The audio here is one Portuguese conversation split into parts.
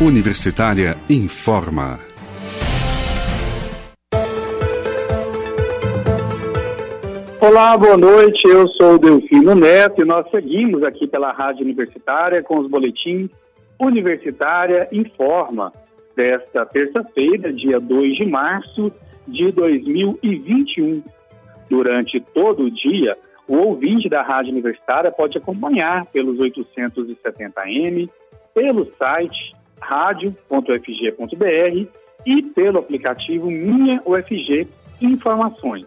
Universitária informa. Olá, boa noite. Eu sou o Delfino Neto e nós seguimos aqui pela Rádio Universitária com os boletins Universitária Informa desta terça-feira, dia 2 de março de 2021. Durante todo o dia, o ouvinte da Rádio Universitária pode acompanhar pelos 870M, pelo site radio.ufg.br e pelo aplicativo Minha UFG Informações.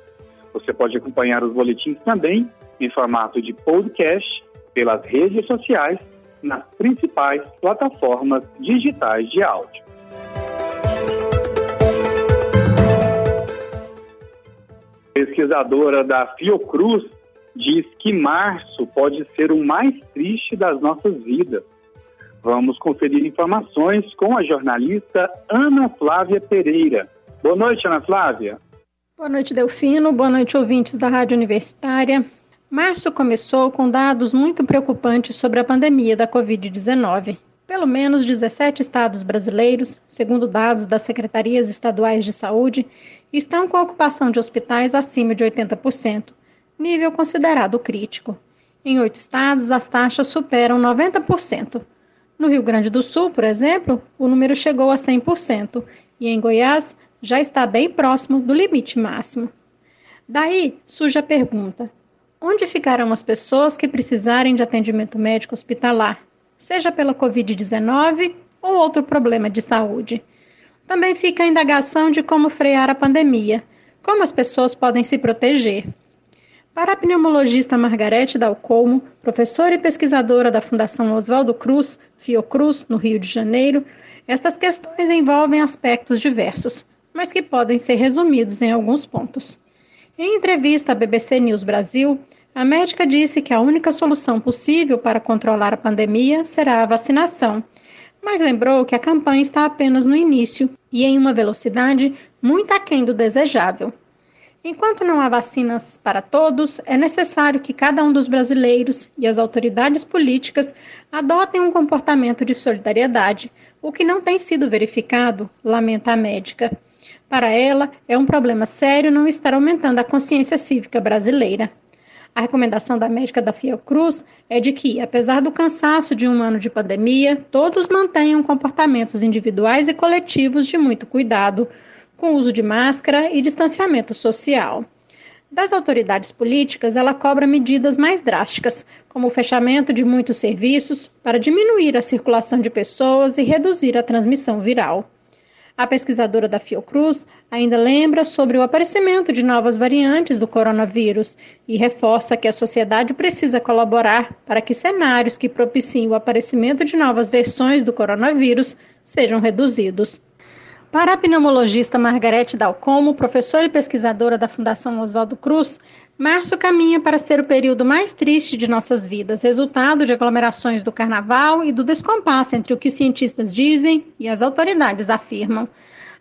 Você pode acompanhar os boletins também em formato de podcast pelas redes sociais nas principais plataformas digitais de áudio. Pesquisadora da Fiocruz diz que março pode ser o mais triste das nossas vidas. Vamos conferir informações com a jornalista Ana Flávia Pereira. Boa noite, Ana Flávia. Boa noite, Delfino. Boa noite, ouvintes da Rádio Universitária. Março começou com dados muito preocupantes sobre a pandemia da Covid-19. Pelo menos 17 estados brasileiros, segundo dados das secretarias estaduais de saúde, estão com a ocupação de hospitais acima de 80%, nível considerado crítico. Em oito estados, as taxas superam 90%. No Rio Grande do Sul, por exemplo, o número chegou a 100%, e em Goiás já está bem próximo do limite máximo. Daí surge a pergunta: onde ficarão as pessoas que precisarem de atendimento médico hospitalar, seja pela Covid-19 ou outro problema de saúde? Também fica a indagação de como frear a pandemia, como as pessoas podem se proteger. Para a pneumologista Margarete Dalcomo, professora e pesquisadora da Fundação Oswaldo Cruz, Fiocruz, no Rio de Janeiro, estas questões envolvem aspectos diversos, mas que podem ser resumidos em alguns pontos. Em entrevista à BBC News Brasil, a médica disse que a única solução possível para controlar a pandemia será a vacinação, mas lembrou que a campanha está apenas no início e em uma velocidade muito aquém do desejável. Enquanto não há vacinas para todos, é necessário que cada um dos brasileiros e as autoridades políticas adotem um comportamento de solidariedade, o que não tem sido verificado, lamenta a médica. Para ela, é um problema sério não estar aumentando a consciência cívica brasileira. A recomendação da médica da Fiocruz é de que, apesar do cansaço de um ano de pandemia, todos mantenham comportamentos individuais e coletivos de muito cuidado, com uso de máscara e distanciamento social. Das autoridades políticas, ela cobra medidas mais drásticas, como o fechamento de muitos serviços, para diminuir a circulação de pessoas e reduzir a transmissão viral. A pesquisadora da Fiocruz ainda lembra sobre o aparecimento de novas variantes do coronavírus e reforça que a sociedade precisa colaborar para que cenários que propiciem o aparecimento de novas versões do coronavírus sejam reduzidos. Para a pneumologista Margarete Dalcomo, professora e pesquisadora da Fundação Oswaldo Cruz, março caminha para ser o período mais triste de nossas vidas, resultado de aglomerações do carnaval e do descompasso entre o que cientistas dizem e as autoridades afirmam.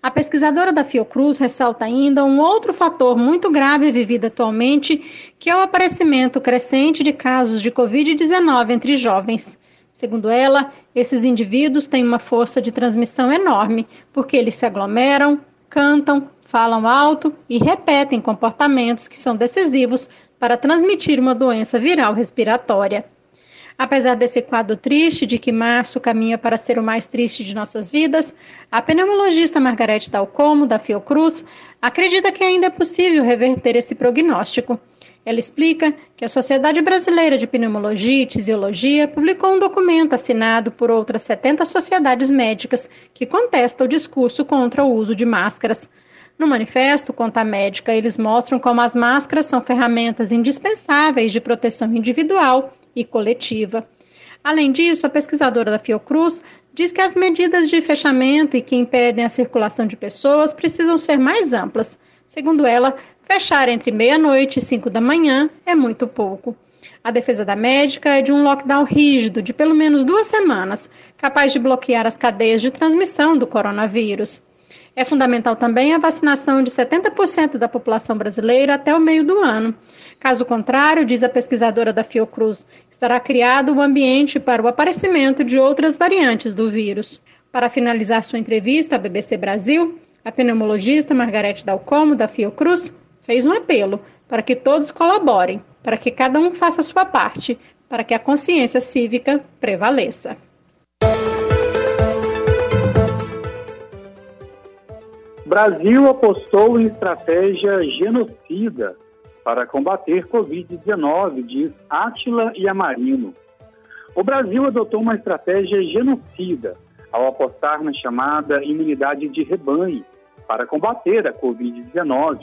A pesquisadora da Fiocruz ressalta ainda um outro fator muito grave vivido atualmente, que é o aparecimento crescente de casos de Covid-19 entre jovens. Segundo ela, esses indivíduos têm uma força de transmissão enorme, porque eles se aglomeram, cantam, falam alto e repetem comportamentos que são decisivos para transmitir uma doença viral respiratória. Apesar desse quadro triste de que março caminha para ser o mais triste de nossas vidas, a pneumologista Margarete Dalcomo, da Fiocruz, acredita que ainda é possível reverter esse prognóstico. Ela explica que a Sociedade Brasileira de Pneumologia e Tisiologia publicou um documento assinado por outras 70 sociedades médicas que contesta o discurso contra o uso de máscaras. No manifesto, conta médica, eles mostram como as máscaras são ferramentas indispensáveis de proteção individual e coletiva. Além disso, a pesquisadora da Fiocruz diz que as medidas de fechamento e que impedem a circulação de pessoas precisam ser mais amplas. Segundo ela, Fechar entre meia-noite e cinco da manhã é muito pouco. A defesa da médica é de um lockdown rígido de pelo menos duas semanas, capaz de bloquear as cadeias de transmissão do coronavírus. É fundamental também a vacinação de 70% da população brasileira até o meio do ano. Caso contrário, diz a pesquisadora da Fiocruz, estará criado um ambiente para o aparecimento de outras variantes do vírus. Para finalizar sua entrevista à BBC Brasil, a pneumologista Margarete Dalcomo, da Fiocruz, fez um apelo para que todos colaborem, para que cada um faça a sua parte, para que a consciência cívica prevaleça. Brasil apostou em estratégia genocida para combater Covid-19, diz Átila Yamarino. O Brasil adotou uma estratégia genocida ao apostar na chamada imunidade de rebanho para combater a Covid-19,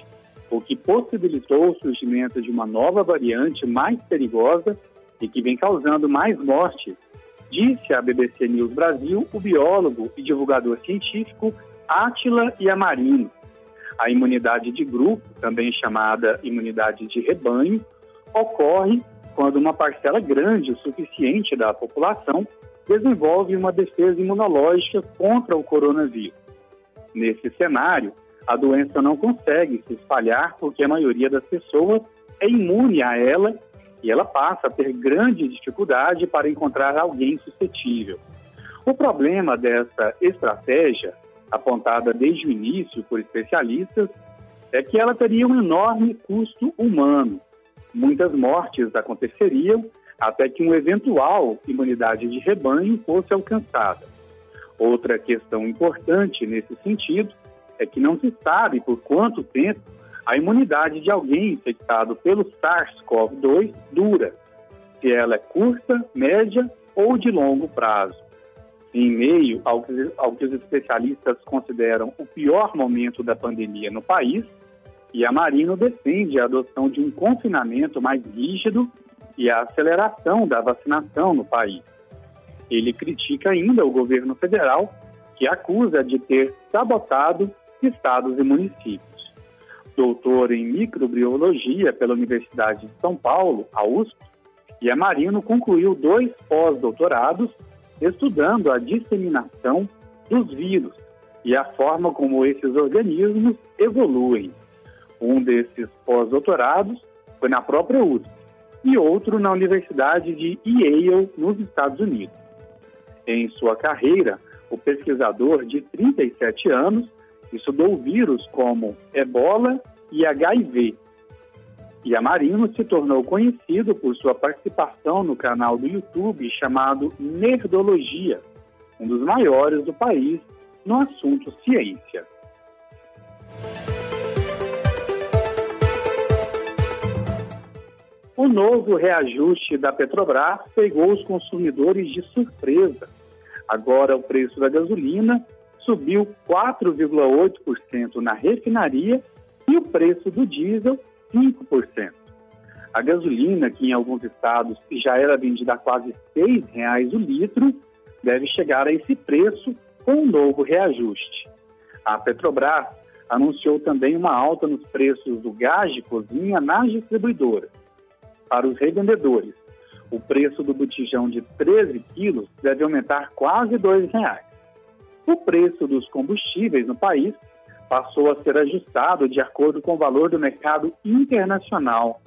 o que possibilitou o surgimento de uma nova variante mais perigosa e que vem causando mais mortes, disse à BBC News Brasil o biólogo e divulgador científico Átila Yamarino. A imunidade de grupo, também chamada imunidade de rebanho, ocorre quando uma parcela grande o suficiente da população desenvolve uma defesa imunológica contra o coronavírus. Nesse cenário, a doença não consegue se espalhar porque a maioria das pessoas é imune a ela e ela passa a ter grande dificuldade para encontrar alguém suscetível. O problema dessa estratégia apontada desde o início por especialistas é que ela teria um enorme custo humano. Muitas mortes aconteceriam até que uma eventual imunidade de rebanho fosse alcançada. Outra questão importante nesse sentido é que não se sabe por quanto tempo a imunidade de alguém infectado pelo SARS-CoV-2 dura, se ela é curta, média ou de longo prazo em meio ao que, ao que os especialistas consideram o pior momento da pandemia no país, e a Marino defende a adoção de um confinamento mais rígido e a aceleração da vacinação no país. Ele critica ainda o governo federal, que acusa de ter sabotado estados e municípios. Doutor em microbiologia pela Universidade de São Paulo, a USP, e Marino concluiu dois pós-doutorados estudando a disseminação dos vírus e a forma como esses organismos evoluem. Um desses pós-doutorados foi na própria USP e outro na Universidade de Yale, nos Estados Unidos. Em sua carreira, o pesquisador de 37 anos estudou vírus como ebola e HIV e Amarino se tornou conhecido por sua participação no canal do YouTube chamado Nerdologia, um dos maiores do país no assunto ciência. O novo reajuste da Petrobras pegou os consumidores de surpresa. Agora o preço da gasolina subiu 4,8% na refinaria e o preço do diesel 5%. A gasolina, que em alguns estados já era vendida a quase R$ reais o litro, deve chegar a esse preço com um novo reajuste. A Petrobras anunciou também uma alta nos preços do gás de cozinha nas distribuidoras. Para os revendedores, o preço do botijão de 13 quilos deve aumentar quase R$ reais. O preço dos combustíveis no país passou a ser ajustado de acordo com o valor do mercado internacional.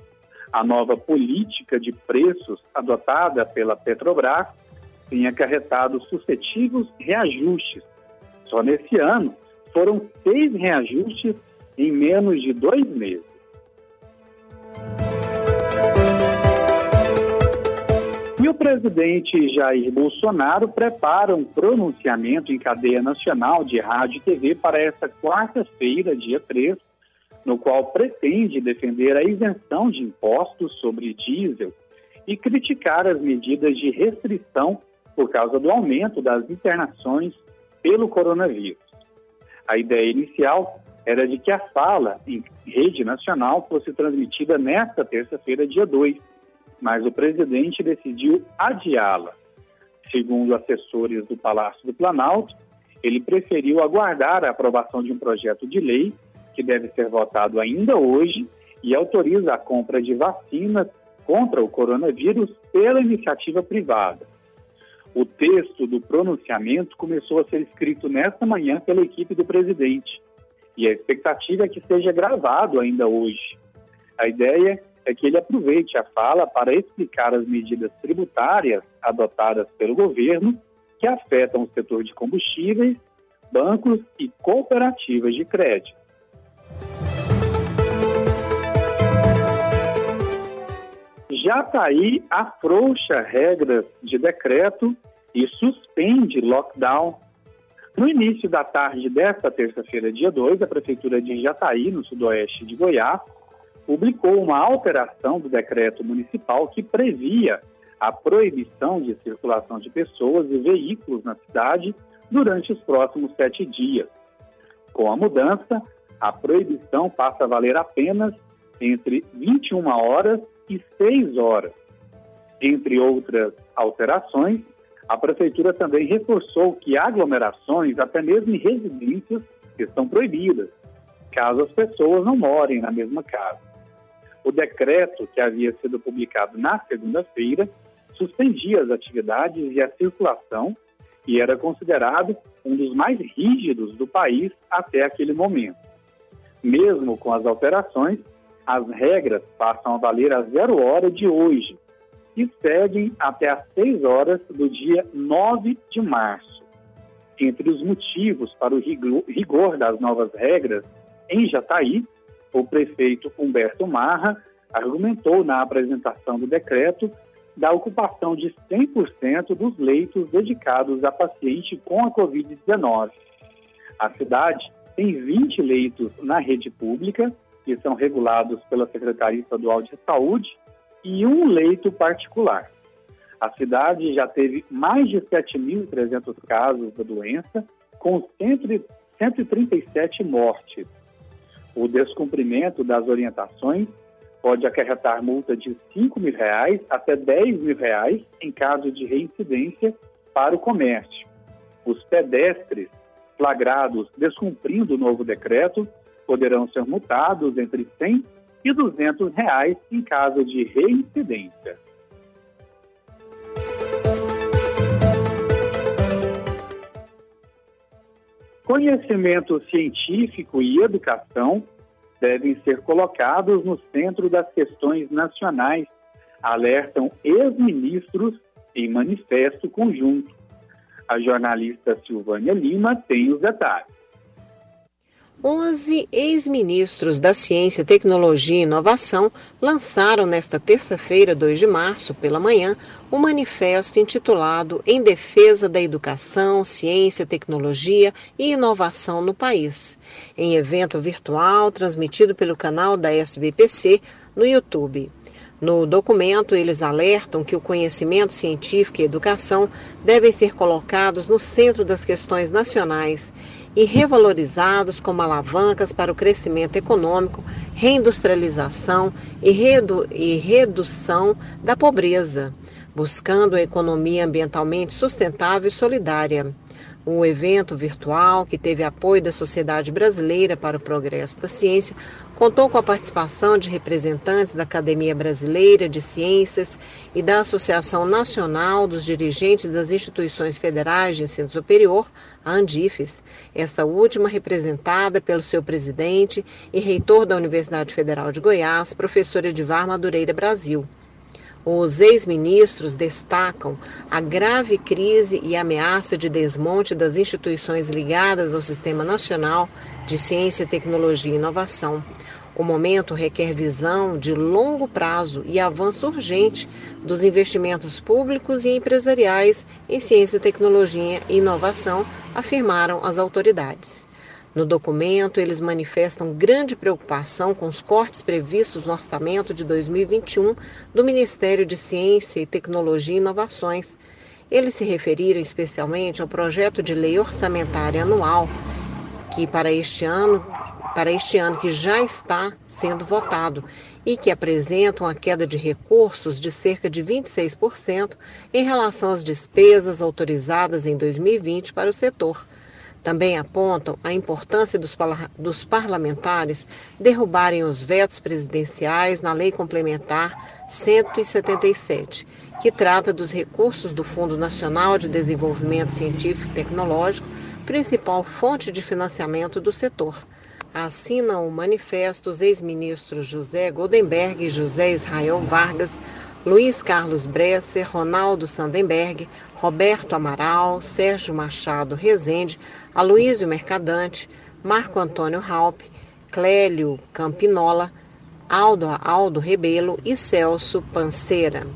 A nova política de preços adotada pela Petrobras tem acarretado sucessivos reajustes. Só nesse ano foram seis reajustes em menos de dois meses. O presidente Jair Bolsonaro prepara um pronunciamento em cadeia nacional de rádio e TV para esta quarta-feira, dia 3, no qual pretende defender a isenção de impostos sobre diesel e criticar as medidas de restrição por causa do aumento das internações pelo coronavírus. A ideia inicial era de que a fala em rede nacional fosse transmitida nesta terça-feira, dia 2, mas o presidente decidiu adiá-la. Segundo assessores do Palácio do Planalto, ele preferiu aguardar a aprovação de um projeto de lei que deve ser votado ainda hoje e autoriza a compra de vacinas contra o coronavírus pela iniciativa privada. O texto do pronunciamento começou a ser escrito nesta manhã pela equipe do presidente e a expectativa é que seja gravado ainda hoje. A ideia é que ele aproveite a fala para explicar as medidas tributárias adotadas pelo governo que afetam o setor de combustíveis, bancos e cooperativas de crédito. Jataí afrouxa regras de decreto e suspende lockdown. No início da tarde desta terça-feira, dia 2, a Prefeitura de Jataí, no sudoeste de Goiás, publicou uma alteração do decreto municipal que previa a proibição de circulação de pessoas e veículos na cidade durante os próximos sete dias. Com a mudança, a proibição passa a valer apenas entre 21 horas e 6 horas. Entre outras alterações, a Prefeitura também reforçou que aglomerações, até mesmo em residências, estão proibidas, caso as pessoas não morem na mesma casa. O decreto, que havia sido publicado na segunda-feira, suspendia as atividades e a circulação e era considerado um dos mais rígidos do país até aquele momento. Mesmo com as alterações, as regras passam a valer a zero hora de hoje e seguem até às 6 horas do dia 9 de março. Entre os motivos para o rigor das novas regras, em Jataí, o prefeito Humberto Marra argumentou na apresentação do decreto da ocupação de 100% dos leitos dedicados a paciente com a Covid-19. A cidade tem 20 leitos na rede pública, que são regulados pela Secretaria Estadual de Saúde, e um leito particular. A cidade já teve mais de 7.300 casos da doença, com 137 mortes. O descumprimento das orientações pode acarretar multa de 5 mil reais até 10 mil reais em caso de reincidência para o comércio. Os pedestres flagrados descumprindo o novo decreto poderão ser multados entre 100 e 200 reais em caso de reincidência. Conhecimento científico e educação devem ser colocados no centro das questões nacionais, alertam ex-ministros em manifesto conjunto. A jornalista Silvânia Lima tem os detalhes. 11 ex-ministros da Ciência, Tecnologia e Inovação lançaram nesta terça-feira, 2 de março, pela manhã, um manifesto intitulado Em Defesa da Educação, Ciência, Tecnologia e Inovação no País, em evento virtual transmitido pelo canal da SBPC no YouTube. No documento, eles alertam que o conhecimento científico e educação devem ser colocados no centro das questões nacionais e revalorizados como alavancas para o crescimento econômico, reindustrialização e, redu e redução da pobreza, buscando a economia ambientalmente sustentável e solidária um evento virtual que teve apoio da Sociedade Brasileira para o Progresso da Ciência, contou com a participação de representantes da Academia Brasileira de Ciências e da Associação Nacional dos Dirigentes das Instituições Federais de Ensino Superior, a Andifes, esta última representada pelo seu presidente e reitor da Universidade Federal de Goiás, professor Edivar Madureira Brasil. Os ex-ministros destacam a grave crise e ameaça de desmonte das instituições ligadas ao Sistema Nacional de Ciência, Tecnologia e Inovação. O momento requer visão de longo prazo e avanço urgente dos investimentos públicos e empresariais em ciência, tecnologia e inovação, afirmaram as autoridades. No documento, eles manifestam grande preocupação com os cortes previstos no orçamento de 2021 do Ministério de Ciência e Tecnologia e Inovações. Eles se referiram especialmente ao projeto de lei orçamentária anual, que para este ano, para este ano que já está sendo votado e que apresenta uma queda de recursos de cerca de 26% em relação às despesas autorizadas em 2020 para o setor. Também apontam a importância dos, dos parlamentares derrubarem os vetos presidenciais na Lei Complementar 177, que trata dos recursos do Fundo Nacional de Desenvolvimento Científico e Tecnológico, principal fonte de financiamento do setor. Assinam o manifesto os ex-ministros José Goldenberg e José Israel Vargas, Luiz Carlos Bresser, Ronaldo Sandenberg, Roberto Amaral, Sérgio Machado Rezende, Aloísio Mercadante, Marco Antônio Raup, Clélio Campinola, Aldo Aldo Rebelo e Celso Panceira.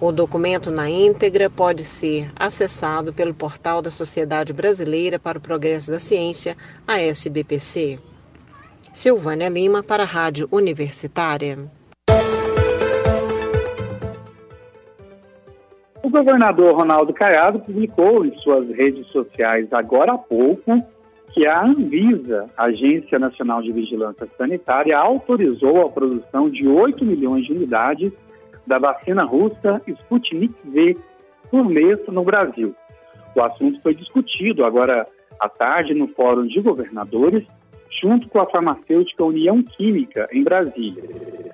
O documento na íntegra pode ser acessado pelo portal da Sociedade Brasileira para o Progresso da Ciência, a SBPC. Silvânia Lima para a Rádio Universitária. O governador Ronaldo Caiado publicou em suas redes sociais agora há pouco que a Anvisa, Agência Nacional de Vigilância Sanitária, autorizou a produção de 8 milhões de unidades da vacina russa Sputnik V por mês no Brasil. O assunto foi discutido agora à tarde no Fórum de Governadores, junto com a farmacêutica União Química, em Brasília.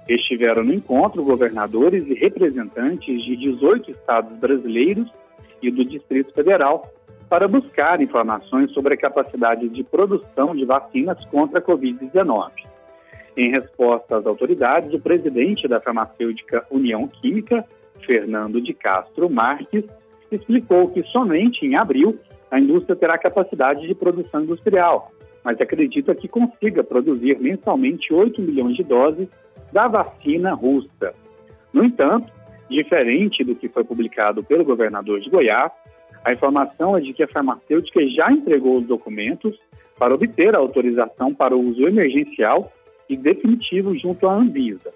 Estiveram no encontro governadores e representantes de 18 estados brasileiros e do Distrito Federal, para buscar informações sobre a capacidade de produção de vacinas contra a Covid-19. Em resposta às autoridades, o presidente da farmacêutica União Química, Fernando de Castro Marques, explicou que somente em abril a indústria terá capacidade de produção industrial, mas acredita que consiga produzir mensalmente 8 milhões de doses da vacina russa. No entanto, diferente do que foi publicado pelo governador de Goiás, a informação é de que a farmacêutica já entregou os documentos para obter a autorização para o uso emergencial e definitivo junto à Anvisa.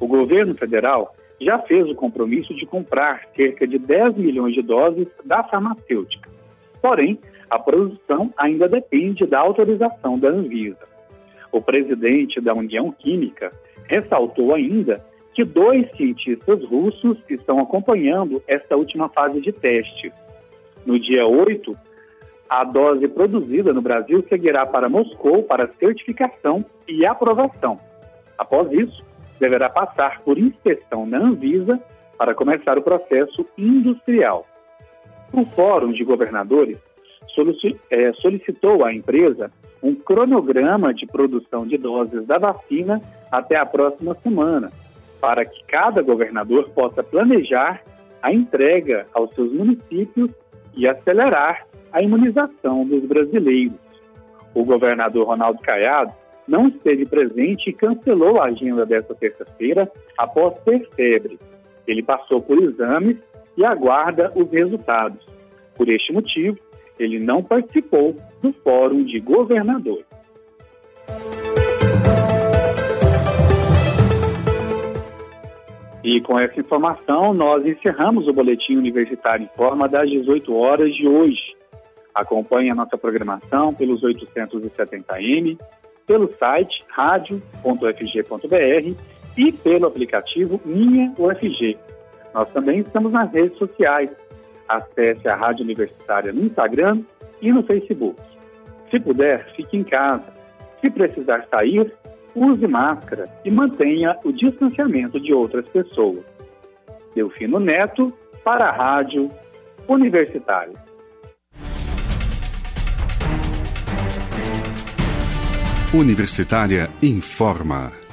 O governo federal já fez o compromisso de comprar cerca de 10 milhões de doses da farmacêutica. Porém, a produção ainda depende da autorização da Anvisa. O presidente da União Química ressaltou ainda que dois cientistas russos estão acompanhando esta última fase de testes no dia 8, a dose produzida no Brasil seguirá para Moscou para certificação e aprovação. Após isso, deverá passar por inspeção na Anvisa para começar o processo industrial. O Fórum de Governadores é, solicitou à empresa um cronograma de produção de doses da vacina até a próxima semana, para que cada governador possa planejar a entrega aos seus municípios e acelerar a imunização dos brasileiros. O governador Ronaldo Caiado não esteve presente e cancelou a agenda desta terça-feira após ter febre. Ele passou por exames e aguarda os resultados. Por este motivo, ele não participou do Fórum de Governadores. E com essa informação, nós encerramos o Boletim Universitário em Forma das 18 horas de hoje. Acompanhe a nossa programação pelos 870M, pelo site radio.fg.br e pelo aplicativo Minha UFG. Nós também estamos nas redes sociais. Acesse a Rádio Universitária no Instagram e no Facebook. Se puder, fique em casa. Se precisar sair, use máscara e mantenha o distanciamento de outras pessoas. Delfino Neto, para a Rádio Universitária. Universitária informa.